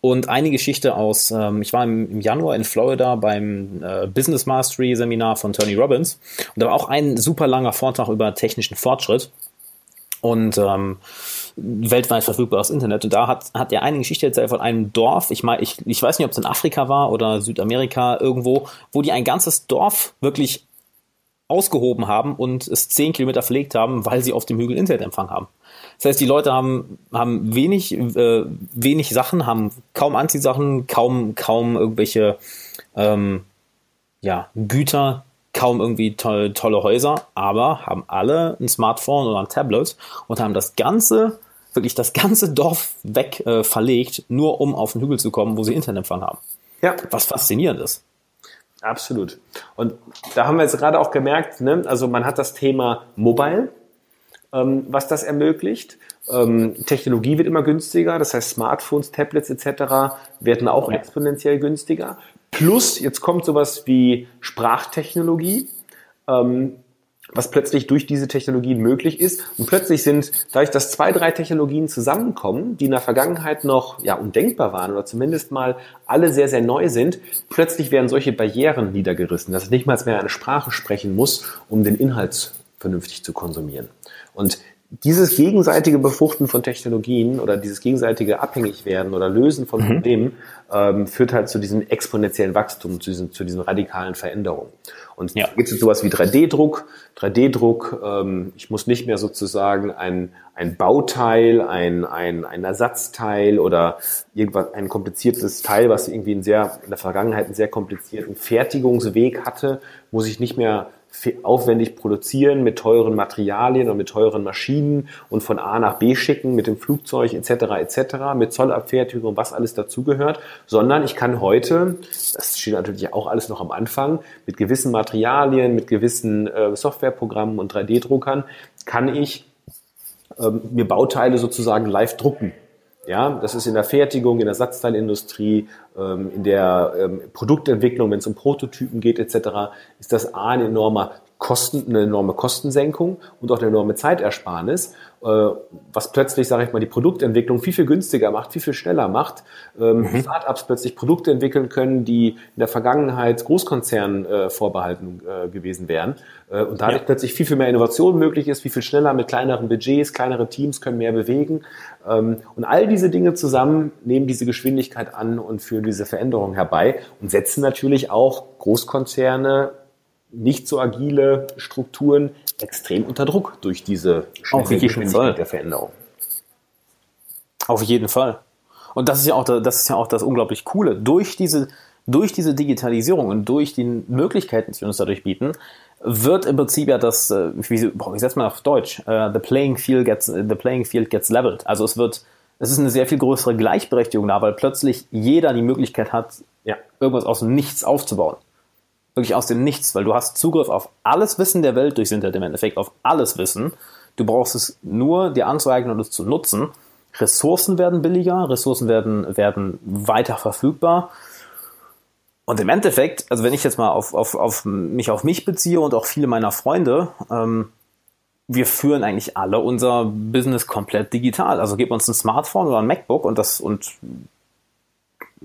Und eine Geschichte aus, ähm, ich war im, im, Januar in Florida beim äh, Business Mastery Seminar von Tony Robbins und da war auch ein super langer Vortrag über technischen Fortschritt und ähm, weltweit verfügbares Internet. Und da hat, hat er eine Geschichte erzählt von einem Dorf, ich meine, ich, ich weiß nicht, ob es in Afrika war oder Südamerika irgendwo, wo die ein ganzes Dorf wirklich ausgehoben haben und es zehn Kilometer verlegt haben, weil sie auf dem Hügel Internetempfang haben. Das heißt, die Leute haben, haben wenig, äh, wenig Sachen, haben kaum Anziehsachen, kaum, kaum irgendwelche ähm, ja, Güter, kaum irgendwie to tolle Häuser, aber haben alle ein Smartphone oder ein Tablet und haben das ganze, wirklich das ganze Dorf weg äh, verlegt, nur um auf den Hügel zu kommen, wo sie Internetempfang haben. Ja. Was faszinierend ist. Absolut. Und da haben wir jetzt gerade auch gemerkt, ne, also man hat das Thema Mobile, ähm, was das ermöglicht. Ähm, Technologie wird immer günstiger, das heißt Smartphones, Tablets etc. werden auch ja. exponentiell günstiger. Plus, jetzt kommt sowas wie Sprachtechnologie. Ähm, was plötzlich durch diese Technologien möglich ist. Und plötzlich sind, dadurch, dass zwei, drei Technologien zusammenkommen, die in der Vergangenheit noch ja, undenkbar waren oder zumindest mal alle sehr, sehr neu sind, plötzlich werden solche Barrieren niedergerissen, dass ich nicht mal mehr eine Sprache sprechen muss, um den Inhalt vernünftig zu konsumieren. Und dieses gegenseitige Befruchten von Technologien oder dieses gegenseitige Abhängigwerden oder Lösen von mhm. Problemen ähm, führt halt zu diesem exponentiellen Wachstum, zu diesen, zu diesen radikalen Veränderungen. Und ja. gibt es sowas wie 3D-Druck. 3D-Druck, ähm, ich muss nicht mehr sozusagen ein, ein Bauteil, ein, ein, ein Ersatzteil oder irgendwas, ein kompliziertes Teil, was irgendwie in, sehr, in der Vergangenheit einen sehr komplizierten Fertigungsweg hatte, muss ich nicht mehr aufwendig produzieren mit teuren Materialien und mit teuren Maschinen und von A nach B schicken mit dem Flugzeug etc. etc. mit Zollabfertigung was alles dazugehört, sondern ich kann heute, das steht natürlich auch alles noch am Anfang, mit gewissen Materialien, mit gewissen äh, Softwareprogrammen und 3D-Druckern kann ich ähm, mir Bauteile sozusagen live drucken. Ja, das ist in der Fertigung, in der Ersatzteilindustrie, ähm, in der ähm, Produktentwicklung, wenn es um Prototypen geht etc., ist das A ein enormer Kosten, eine enorme Kostensenkung und auch eine enorme Zeitersparnis, was plötzlich, sage ich mal, die Produktentwicklung viel, viel günstiger macht, viel, viel schneller macht. Ähm, mhm. Startups plötzlich Produkte entwickeln können, die in der Vergangenheit Großkonzernen äh, vorbehalten äh, gewesen wären. Äh, und dadurch ja. plötzlich viel, viel mehr Innovation möglich ist, viel, viel schneller mit kleineren Budgets, kleinere Teams können mehr bewegen. Ähm, und all diese Dinge zusammen nehmen diese Geschwindigkeit an und führen diese Veränderung herbei und setzen natürlich auch Großkonzerne nicht so agile Strukturen extrem unter Druck durch diese jeden Fall. der Veränderung. Auf jeden Fall. Und das ist ja auch, das ist ja auch das unglaublich Coole. Durch diese, durch diese Digitalisierung und durch die Möglichkeiten, die uns dadurch bieten, wird im Prinzip ja das, äh, wie, boah, wie setzt man auf Deutsch? Uh, the playing field gets, the playing field gets leveled. Also es wird, es ist eine sehr viel größere Gleichberechtigung da, weil plötzlich jeder die Möglichkeit hat, ja, irgendwas aus dem Nichts aufzubauen wirklich aus dem Nichts, weil du hast Zugriff auf alles Wissen der Welt durch Internet im Endeffekt, auf alles Wissen. Du brauchst es nur dir anzueignen und es zu nutzen. Ressourcen werden billiger, Ressourcen werden, werden weiter verfügbar. Und im Endeffekt, also wenn ich jetzt mal auf, auf, auf mich auf mich beziehe und auch viele meiner Freunde, ähm, wir führen eigentlich alle unser Business komplett digital. Also gib uns ein Smartphone oder ein MacBook und das und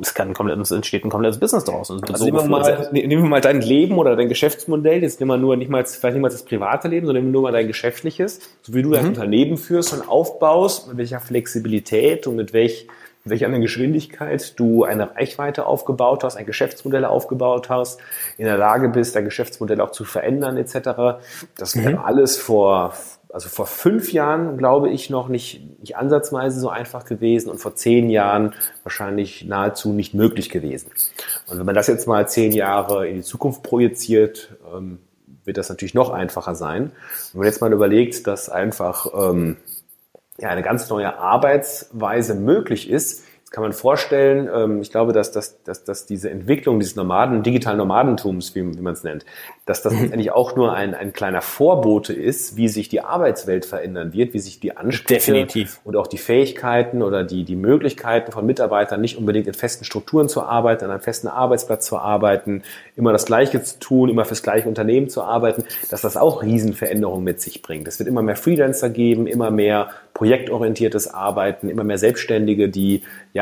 es kann ein komplettes, entsteht ein komplettes Business daraus. Also so nehmen, wir mal, ne, nehmen wir mal dein Leben oder dein Geschäftsmodell, jetzt nehmen wir nur nicht mal, vielleicht nicht mal das private Leben, sondern nehmen wir nur mal dein geschäftliches, so wie du mhm. dein Unternehmen führst und aufbaust, mit welcher Flexibilität und mit welch, mit welcher Geschwindigkeit du eine Reichweite aufgebaut hast, ein Geschäftsmodell aufgebaut hast, in der Lage bist, dein Geschäftsmodell auch zu verändern etc. Das mhm. alles vor also vor fünf Jahren, glaube ich, noch nicht, nicht ansatzweise so einfach gewesen und vor zehn Jahren wahrscheinlich nahezu nicht möglich gewesen. Und wenn man das jetzt mal zehn Jahre in die Zukunft projiziert, ähm, wird das natürlich noch einfacher sein. Und wenn man jetzt mal überlegt, dass einfach ähm, ja, eine ganz neue Arbeitsweise möglich ist, kann man vorstellen, ähm, ich glaube, dass, dass, dass, dass diese Entwicklung dieses Nomaden, digitalen Nomadentums, wie, wie man es nennt, dass das eigentlich auch nur ein, ein kleiner Vorbote ist, wie sich die Arbeitswelt verändern wird, wie sich die Ansprüche Definitiv. und auch die Fähigkeiten oder die, die Möglichkeiten von Mitarbeitern, nicht unbedingt in festen Strukturen zu arbeiten, an einem festen Arbeitsplatz zu arbeiten, immer das Gleiche zu tun, immer fürs gleiche Unternehmen zu arbeiten, dass das auch Riesenveränderungen mit sich bringt. Es wird immer mehr Freelancer geben, immer mehr projektorientiertes Arbeiten, immer mehr Selbstständige, die ja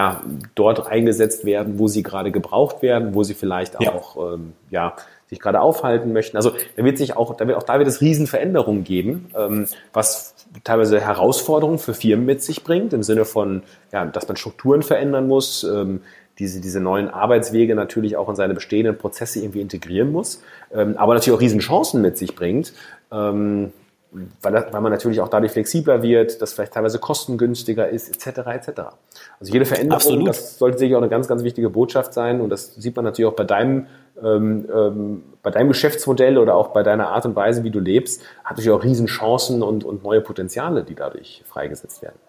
dort eingesetzt werden, wo sie gerade gebraucht werden, wo sie vielleicht ja. auch ähm, ja sich gerade aufhalten möchten. Also da wird sich auch, da wird auch da wird es Riesenveränderungen geben, ähm, was teilweise Herausforderungen für Firmen mit sich bringt, im Sinne von, ja, dass man Strukturen verändern muss, ähm, diese, diese neuen Arbeitswege natürlich auch in seine bestehenden Prozesse irgendwie integrieren muss, ähm, aber natürlich auch Riesenchancen mit sich bringt. Ähm, weil, weil man natürlich auch dadurch flexibler wird, dass vielleicht teilweise kostengünstiger ist, etc. etc. Also jede Veränderung, Absolut. das sollte sicher auch eine ganz, ganz wichtige Botschaft sein und das sieht man natürlich auch bei deinem, ähm, ähm, bei deinem Geschäftsmodell oder auch bei deiner Art und Weise, wie du lebst, hat natürlich auch Riesenchancen und, und neue Potenziale, die dadurch freigesetzt werden.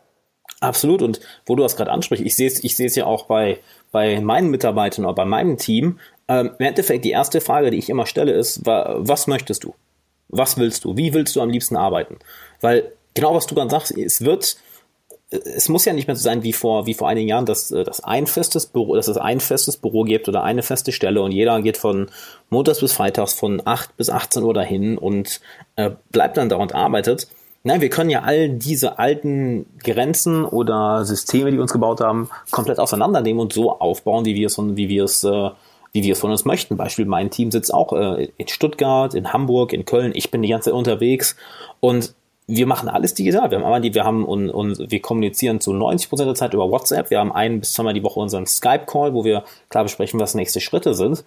Absolut. Und wo du das gerade ansprichst, ich sehe es ich sehe es ja auch bei, bei meinen Mitarbeitern oder bei meinem Team. Ähm, Im Endeffekt, die erste Frage, die ich immer stelle, ist, was möchtest du? Was willst du? Wie willst du am liebsten arbeiten? Weil genau was du dann sagst, es wird, es muss ja nicht mehr so sein wie vor, wie vor einigen Jahren, dass, äh, dass ein festes Büro, dass es ein festes Büro gibt oder eine feste Stelle und jeder geht von Montags bis Freitags von 8 bis 18 Uhr dahin und äh, bleibt dann da und arbeitet. Nein, wir können ja all diese alten Grenzen oder Systeme, die wir uns gebaut haben, komplett auseinandernehmen und so aufbauen, wie wir es, wie wir es, äh, wie wir es von uns möchten. Beispiel, mein Team sitzt auch äh, in Stuttgart, in Hamburg, in Köln. Ich bin die ganze Zeit unterwegs und wir machen alles digital. Wir haben einmal die, wir haben und, und wir kommunizieren zu 90 Prozent der Zeit über WhatsApp. Wir haben ein bis zweimal die Woche unseren Skype-Call, wo wir klar besprechen, was nächste Schritte sind.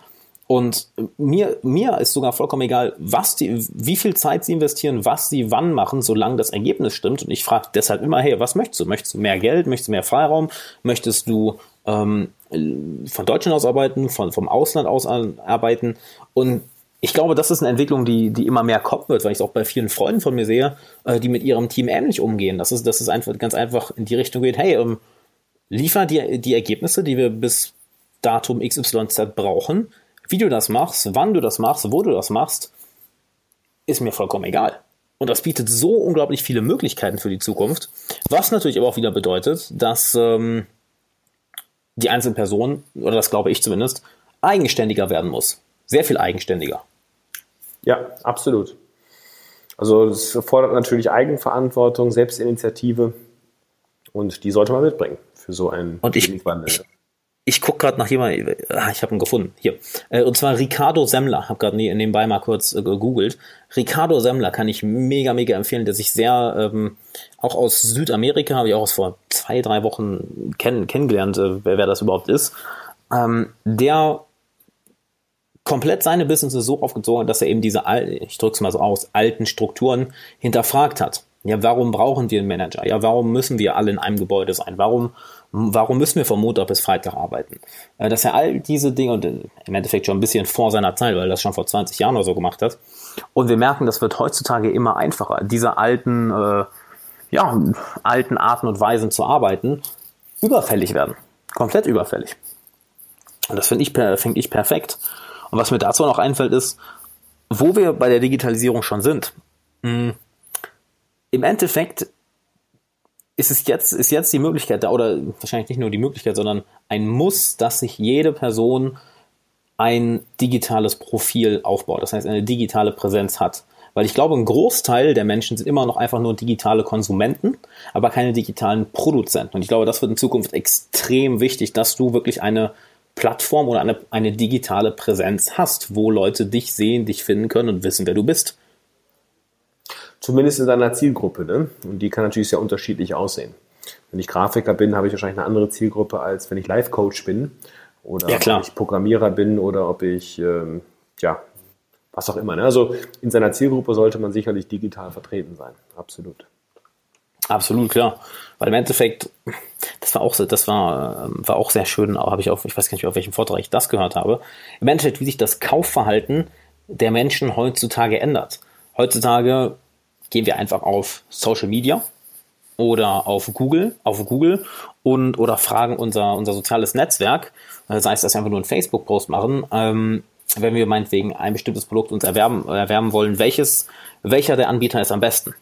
Und mir, mir ist sogar vollkommen egal, was die, wie viel Zeit sie investieren, was sie wann machen, solange das Ergebnis stimmt. Und ich frage deshalb immer, hey, was möchtest du? Möchtest du mehr Geld? Möchtest du mehr Freiraum? Möchtest du ähm, von Deutschland aus arbeiten, von, vom Ausland aus arbeiten? Und ich glaube, das ist eine Entwicklung, die, die immer mehr kommen wird, weil ich es auch bei vielen Freunden von mir sehe, äh, die mit ihrem Team ähnlich umgehen. Das ist, dass es einfach ganz einfach in die Richtung geht, hey, ähm, liefer die, die Ergebnisse, die wir bis Datum XYZ brauchen wie du das machst, wann du das machst, wo du das machst, ist mir vollkommen egal. Und das bietet so unglaublich viele Möglichkeiten für die Zukunft, was natürlich aber auch wieder bedeutet, dass ähm, die einzelne Person, oder das glaube ich zumindest, eigenständiger werden muss. Sehr viel eigenständiger. Ja, absolut. Also es erfordert natürlich Eigenverantwortung, Selbstinitiative und die sollte man mitbringen für so einen und ich, Wandel ich gucke gerade nach jemandem, ah, ich habe ihn gefunden, hier. Äh, und zwar Ricardo Semmler, habe gerade nebenbei mal kurz äh, gegoogelt. Ricardo Semmler kann ich mega, mega empfehlen, der sich sehr, ähm, auch aus Südamerika, habe ich auch vor zwei, drei Wochen kenn kennengelernt, äh, wer, wer das überhaupt ist. Ähm, der komplett seine Businesses so aufgezogen hat, dass er eben diese, ich drück's mal so aus, alten Strukturen hinterfragt hat. Ja, warum brauchen wir einen Manager? Ja, warum müssen wir alle in einem Gebäude sein? Warum Warum müssen wir von Montag bis Freitag arbeiten? Äh, dass er all diese Dinge und im Endeffekt schon ein bisschen vor seiner Zeit, weil er das schon vor 20 Jahren oder so gemacht hat. Und wir merken, das wird heutzutage immer einfacher, diese alten, äh, ja, alten Arten und Weisen zu arbeiten, überfällig werden. Komplett überfällig. Und das finde ich, finde ich perfekt. Und was mir dazu noch einfällt, ist, wo wir bei der Digitalisierung schon sind. Mh, Im Endeffekt ist es jetzt, ist jetzt die Möglichkeit da, oder wahrscheinlich nicht nur die Möglichkeit, sondern ein Muss, dass sich jede Person ein digitales Profil aufbaut, das heißt eine digitale Präsenz hat. Weil ich glaube, ein Großteil der Menschen sind immer noch einfach nur digitale Konsumenten, aber keine digitalen Produzenten. Und ich glaube, das wird in Zukunft extrem wichtig, dass du wirklich eine Plattform oder eine, eine digitale Präsenz hast, wo Leute dich sehen, dich finden können und wissen, wer du bist. Zumindest in seiner Zielgruppe. Ne? Und die kann natürlich sehr unterschiedlich aussehen. Wenn ich Grafiker bin, habe ich wahrscheinlich eine andere Zielgruppe, als wenn ich Live-Coach bin. Oder ja, ob ich Programmierer bin oder ob ich, ähm, ja, was auch immer. Ne? Also in seiner Zielgruppe sollte man sicherlich digital vertreten sein. Absolut. Absolut, klar. Weil im Endeffekt, das war auch das war, ähm, war auch sehr schön, habe ich auch, ich weiß gar nicht, auf welchem Vortrag ich das gehört habe. Im Endeffekt, wie sich das Kaufverhalten der Menschen heutzutage ändert. Heutzutage gehen wir einfach auf Social Media oder auf Google, auf Google und oder fragen unser, unser soziales Netzwerk, sei es, dass wir einfach nur einen Facebook-Post machen, ähm, wenn wir meinetwegen ein bestimmtes Produkt uns erwerben, erwerben wollen, welches, welcher der Anbieter ist am besten.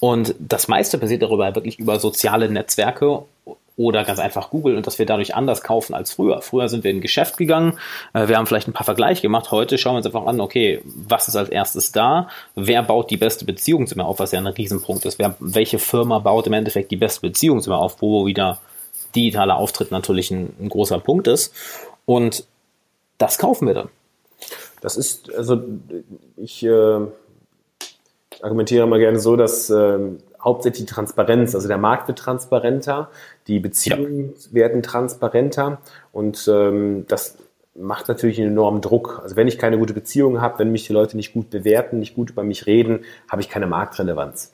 Und das meiste passiert darüber wirklich über soziale Netzwerke oder ganz einfach Google und dass wir dadurch anders kaufen als früher. Früher sind wir in ein Geschäft gegangen, äh, wir haben vielleicht ein paar Vergleiche gemacht. Heute schauen wir uns einfach an, okay, was ist als erstes da? Wer baut die beste Beziehung zu mir auf, was ja ein Riesenpunkt ist? Wer, welche Firma baut im Endeffekt die beste Beziehung zu mir auf, wo wieder digitaler Auftritt natürlich ein, ein großer Punkt ist. Und das kaufen wir dann. Das ist, also ich äh, argumentiere mal gerne so, dass äh, hauptsächlich die Transparenz. Also der Markt wird transparenter, die Beziehungen ja. werden transparenter und ähm, das macht natürlich einen enormen Druck. Also wenn ich keine gute Beziehung habe, wenn mich die Leute nicht gut bewerten, nicht gut über mich reden, habe ich keine Marktrelevanz.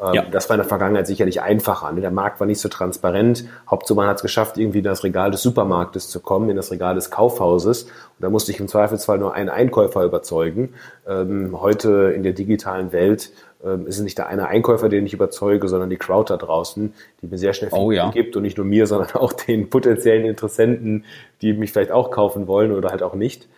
Ähm, ja. Das war in der Vergangenheit sicherlich einfacher. Ne? Der Markt war nicht so transparent. Hauptsache man hat es geschafft, irgendwie in das Regal des Supermarktes zu kommen, in das Regal des Kaufhauses. Und da musste ich im Zweifelsfall nur einen Einkäufer überzeugen. Ähm, heute in der digitalen Welt ähm, ist es nicht der eine Einkäufer, den ich überzeuge, sondern die Crowd da draußen, die mir sehr schnell viel oh, ja. gibt und nicht nur mir, sondern auch den potenziellen Interessenten, die mich vielleicht auch kaufen wollen oder halt auch nicht.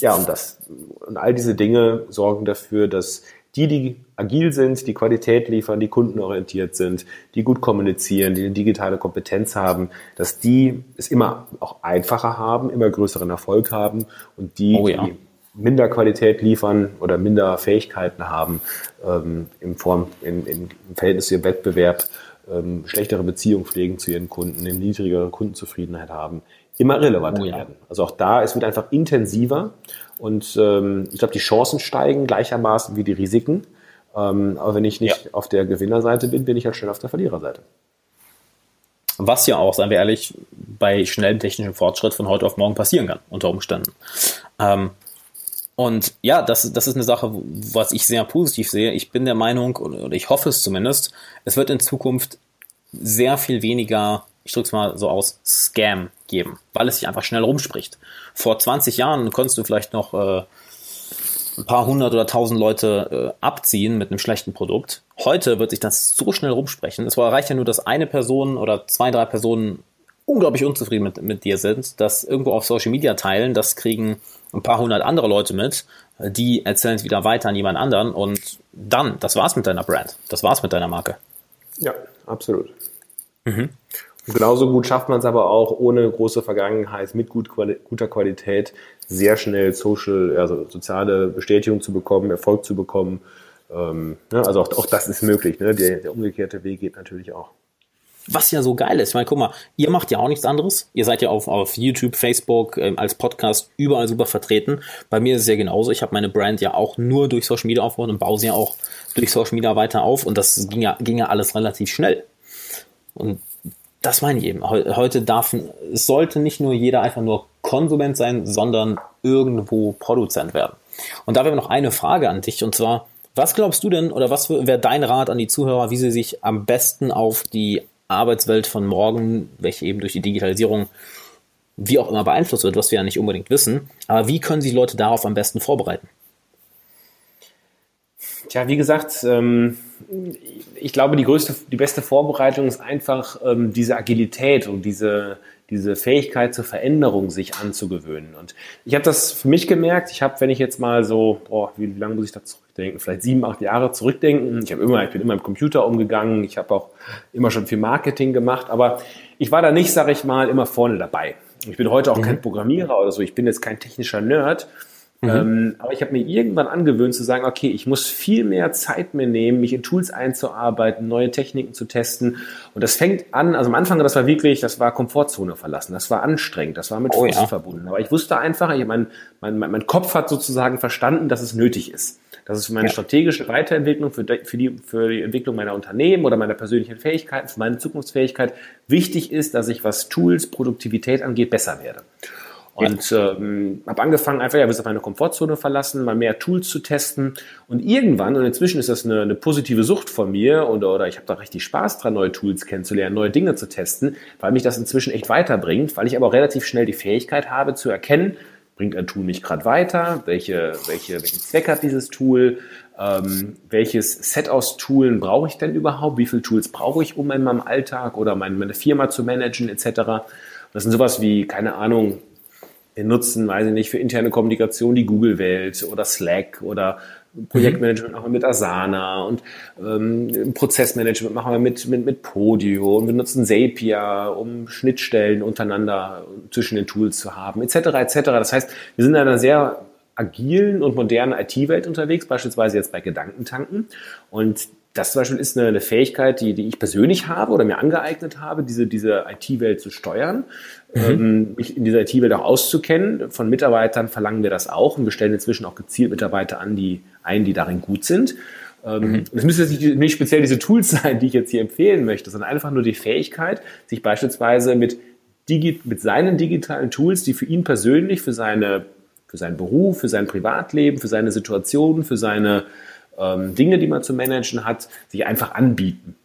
ja, und das und all diese Dinge sorgen dafür, dass Die, die agil sind, die Qualität liefern, die kundenorientiert sind, die gut kommunizieren, die eine digitale Kompetenz haben, dass die es immer auch einfacher haben, immer größeren Erfolg haben und die, oh ja. die minder Qualität liefern oder minder Fähigkeiten haben ähm, in Form, in, im Verhältnis zu ihrem Wettbewerb, ähm, schlechtere Beziehungen pflegen zu ihren Kunden, eine niedrigere Kundenzufriedenheit haben, immer relevanter oh ja. werden. Also auch da, es wird einfach intensiver und ähm, ich glaube, die Chancen steigen gleichermaßen wie die Risiken. Ähm, aber wenn ich nicht ja. auf der Gewinnerseite bin, bin ich halt schnell auf der Verliererseite. Was ja auch, seien wir ehrlich, bei schnellem technischen Fortschritt von heute auf morgen passieren kann, unter Umständen. Ähm, und ja, das, das ist eine Sache, was ich sehr positiv sehe. Ich bin der Meinung, oder ich hoffe es zumindest, es wird in Zukunft sehr viel weniger, ich drücke es mal so aus, Scam geben, weil es sich einfach schnell rumspricht. Vor 20 Jahren konntest du vielleicht noch äh, ein paar hundert oder tausend Leute äh, abziehen mit einem schlechten Produkt. Heute wird sich das so schnell rumsprechen. Es reicht ja nur, dass eine Person oder zwei, drei Personen unglaublich unzufrieden mit, mit dir sind, das irgendwo auf Social Media teilen, das kriegen ein paar hundert andere Leute mit, die erzählen es wieder weiter an jemand anderen und dann, das war's mit deiner Brand, das war's mit deiner Marke. Ja, absolut. Mhm. Und genauso gut schafft man es aber auch ohne große Vergangenheit, mit gut, guter Qualität, sehr schnell Social, also soziale Bestätigung zu bekommen, Erfolg zu bekommen. Ähm, ne? Also auch, auch das ist möglich. Ne? Der, der umgekehrte Weg geht natürlich auch. Was ja so geil ist. Ich meine, guck mal, ihr macht ja auch nichts anderes. Ihr seid ja auf, auf YouTube, Facebook, ähm, als Podcast überall super vertreten. Bei mir ist es ja genauso. Ich habe meine Brand ja auch nur durch Social Media aufgebaut und baue sie ja auch durch Social Media weiter auf. Und das ging ja, ging ja alles relativ schnell. Und das meine ich eben. Heute darf, sollte nicht nur jeder einfach nur Konsument sein, sondern irgendwo Produzent werden. Und da wäre noch eine Frage an dich, und zwar, was glaubst du denn, oder was wäre dein Rat an die Zuhörer, wie sie sich am besten auf die Arbeitswelt von morgen, welche eben durch die Digitalisierung wie auch immer beeinflusst wird, was wir ja nicht unbedingt wissen, aber wie können sich Leute darauf am besten vorbereiten? Tja, wie gesagt, ähm, ich glaube, die größte, die beste Vorbereitung ist einfach ähm, diese Agilität und diese, diese Fähigkeit zur Veränderung sich anzugewöhnen. Und ich habe das für mich gemerkt. Ich habe, wenn ich jetzt mal so, boah, wie lange muss ich da zurückdenken? Vielleicht sieben, acht Jahre zurückdenken. Ich habe immer, ich bin immer im Computer umgegangen. Ich habe auch immer schon viel Marketing gemacht. Aber ich war da nicht, sage ich mal, immer vorne dabei. Ich bin heute auch mhm. kein Programmierer oder so. Ich bin jetzt kein technischer Nerd. Mhm. Ähm, aber ich habe mir irgendwann angewöhnt zu sagen, okay, ich muss viel mehr Zeit mir nehmen, mich in Tools einzuarbeiten, neue Techniken zu testen. Und das fängt an, also am Anfang, das war wirklich, das war Komfortzone verlassen, das war anstrengend, das war mit oh, ja. verbunden. Aber ich wusste einfach, ich, mein, mein, mein Kopf hat sozusagen verstanden, dass es nötig ist. Dass es für meine ja. strategische Weiterentwicklung, für die, für, die, für die Entwicklung meiner Unternehmen oder meiner persönlichen Fähigkeiten, für meine Zukunftsfähigkeit wichtig ist, dass ich, was Tools, Produktivität angeht, besser werde. Und ähm, habe angefangen, einfach ja, bis auf meine Komfortzone verlassen, mal mehr Tools zu testen. Und irgendwann, und inzwischen ist das eine, eine positive Sucht von mir, und, oder ich habe da richtig Spaß dran, neue Tools kennenzulernen, neue Dinge zu testen, weil mich das inzwischen echt weiterbringt, weil ich aber auch relativ schnell die Fähigkeit habe zu erkennen, bringt ein Tool mich gerade weiter, welche, welche, welchen Zweck hat dieses Tool, ähm, welches Set aus Tools brauche ich denn überhaupt, wie viele Tools brauche ich, um in meinem Alltag oder meine, meine Firma zu managen etc. Das sind sowas wie, keine Ahnung, nutzen, weiß ich nicht, für interne Kommunikation die Google-Welt oder Slack oder Projektmanagement machen wir mit Asana und ähm, Prozessmanagement machen wir mit, mit, mit Podio und wir nutzen Zapier, um Schnittstellen untereinander zwischen den Tools zu haben, etc. etc. Das heißt, wir sind in einer sehr agilen und modernen IT-Welt unterwegs, beispielsweise jetzt bei Gedankentanken. Und das zum Beispiel ist eine, eine Fähigkeit, die, die ich persönlich habe oder mir angeeignet habe, diese, diese IT-Welt zu steuern, mhm. ähm, mich in dieser IT-Welt auch auszukennen. Von Mitarbeitern verlangen wir das auch und wir stellen inzwischen auch gezielt Mitarbeiter an, die ein, die darin gut sind. Ähm, mhm. Es müssen jetzt nicht, nicht speziell diese Tools sein, die ich jetzt hier empfehlen möchte, sondern einfach nur die Fähigkeit, sich beispielsweise mit, Digi mit seinen digitalen Tools, die für ihn persönlich, für seine, für seinen Beruf, für sein Privatleben, für seine Situation, für seine ähm, Dinge, die man zu managen hat, sich einfach anbieten.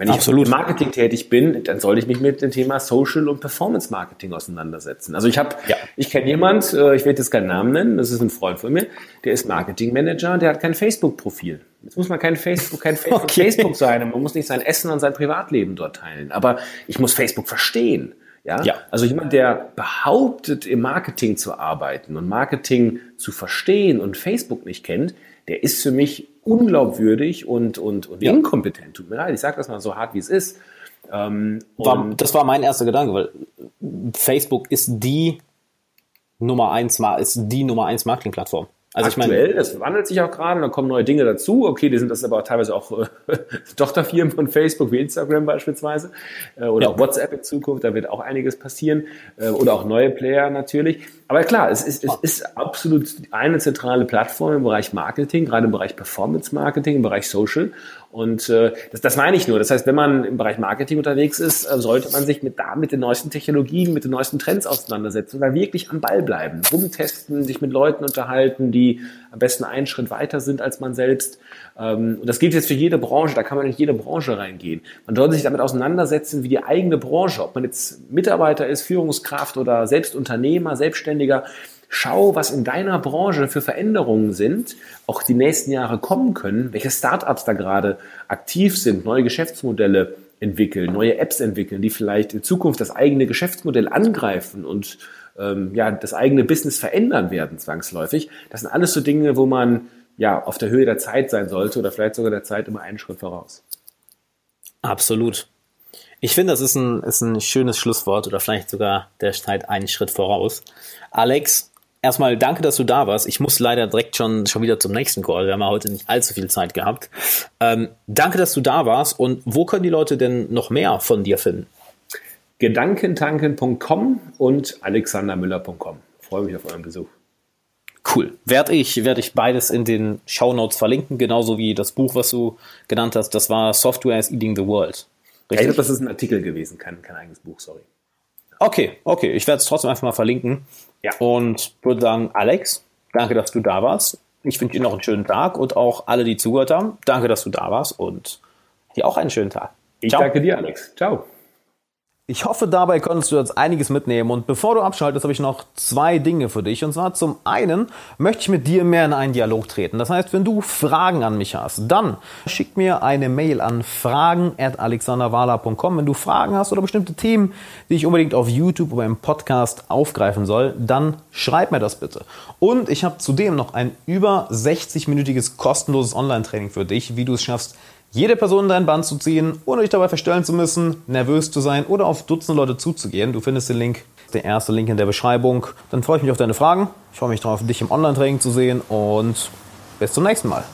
Wenn ich Absolut. im Marketing tätig bin, dann sollte ich mich mit dem Thema Social und Performance Marketing auseinandersetzen. Also ich habe, ja. ich kenne jemand, äh, ich werde jetzt keinen Namen nennen, das ist ein Freund von mir, der ist Marketing Manager, der hat kein Facebook-Profil. Jetzt muss man kein Facebook, kein Facebook, okay. Facebook sein, man muss nicht sein Essen und sein Privatleben dort teilen. Aber ich muss Facebook verstehen. Ja? ja? Also jemand, der behauptet, im Marketing zu arbeiten und Marketing zu verstehen und Facebook nicht kennt, der ist für mich unglaubwürdig und, und, und ja. inkompetent. Tut mir leid, ich sage das mal so hart, wie es ist. Ähm, war, das war mein erster Gedanke, weil Facebook ist die Nummer eins, ist die Nummer eins Marketingplattform. Also Aktuell, ich meine, das wandelt sich auch gerade, dann kommen neue Dinge dazu. Okay, die sind das aber teilweise auch äh, Tochterfirmen von Facebook, wie Instagram beispielsweise, äh, oder ja. auch WhatsApp in Zukunft, da wird auch einiges passieren, äh, oder auch neue Player natürlich. Aber klar, es ist, es ist absolut eine zentrale Plattform im Bereich Marketing, gerade im Bereich Performance Marketing, im Bereich Social. Und äh, das, das meine ich nur. Das heißt, wenn man im Bereich Marketing unterwegs ist, äh, sollte man sich mit, da, mit den neuesten Technologien, mit den neuesten Trends auseinandersetzen und da wirklich am Ball bleiben, rumtesten, sich mit Leuten unterhalten, die am besten einen Schritt weiter sind als man selbst. Ähm, und das gilt jetzt für jede Branche, da kann man in jede Branche reingehen. Man sollte sich damit auseinandersetzen, wie die eigene Branche, ob man jetzt Mitarbeiter ist, Führungskraft oder Selbstunternehmer, Selbstständiger, Schau, was in deiner Branche für Veränderungen sind, auch die nächsten Jahre kommen können, welche Startups da gerade aktiv sind, neue Geschäftsmodelle entwickeln, neue Apps entwickeln, die vielleicht in Zukunft das eigene Geschäftsmodell angreifen und ähm, ja, das eigene Business verändern werden zwangsläufig. Das sind alles so Dinge, wo man ja auf der Höhe der Zeit sein sollte oder vielleicht sogar der Zeit immer einen Schritt voraus. Absolut. Ich finde, das ist ein, ist ein schönes Schlusswort oder vielleicht sogar der Zeit einen Schritt voraus. Alex, erstmal danke, dass du da warst. Ich muss leider direkt schon, schon wieder zum nächsten Call. Wir haben ja heute nicht allzu viel Zeit gehabt. Ähm, danke, dass du da warst. Und wo können die Leute denn noch mehr von dir finden? Gedankentanken.com und alexandermüller.com. Freue mich auf euren Besuch. Cool. Werde ich, werde ich beides in den Show Notes verlinken, genauso wie das Buch, was du genannt hast. Das war Software is Eating the World. Richtig? Ja, ich glaube, das ist ein Artikel gewesen, kein, kein eigenes Buch, sorry. Okay, okay. Ich werde es trotzdem einfach mal verlinken. Ja. Und würde sagen, Alex, danke, dass du da warst. Ich wünsche dir noch einen schönen Tag und auch alle, die zugehört haben, danke, dass du da warst und dir auch einen schönen Tag. Ich Ciao. danke dir, Alex. Ciao. Ich hoffe, dabei konntest du jetzt einiges mitnehmen. Und bevor du abschaltest, habe ich noch zwei Dinge für dich. Und zwar zum einen möchte ich mit dir mehr in einen Dialog treten. Das heißt, wenn du Fragen an mich hast, dann schick mir eine Mail an fragen.alexanderwala.com. Wenn du Fragen hast oder bestimmte Themen, die ich unbedingt auf YouTube oder im Podcast aufgreifen soll, dann schreib mir das bitte. Und ich habe zudem noch ein über 60-minütiges kostenloses Online-Training für dich, wie du es schaffst, jede Person in dein Band zu ziehen, ohne dich dabei verstellen zu müssen, nervös zu sein oder auf Dutzende Leute zuzugehen. Du findest den Link, der erste Link in der Beschreibung. Dann freue ich mich auf deine Fragen. Ich freue mich darauf, dich im Online-Training zu sehen und bis zum nächsten Mal.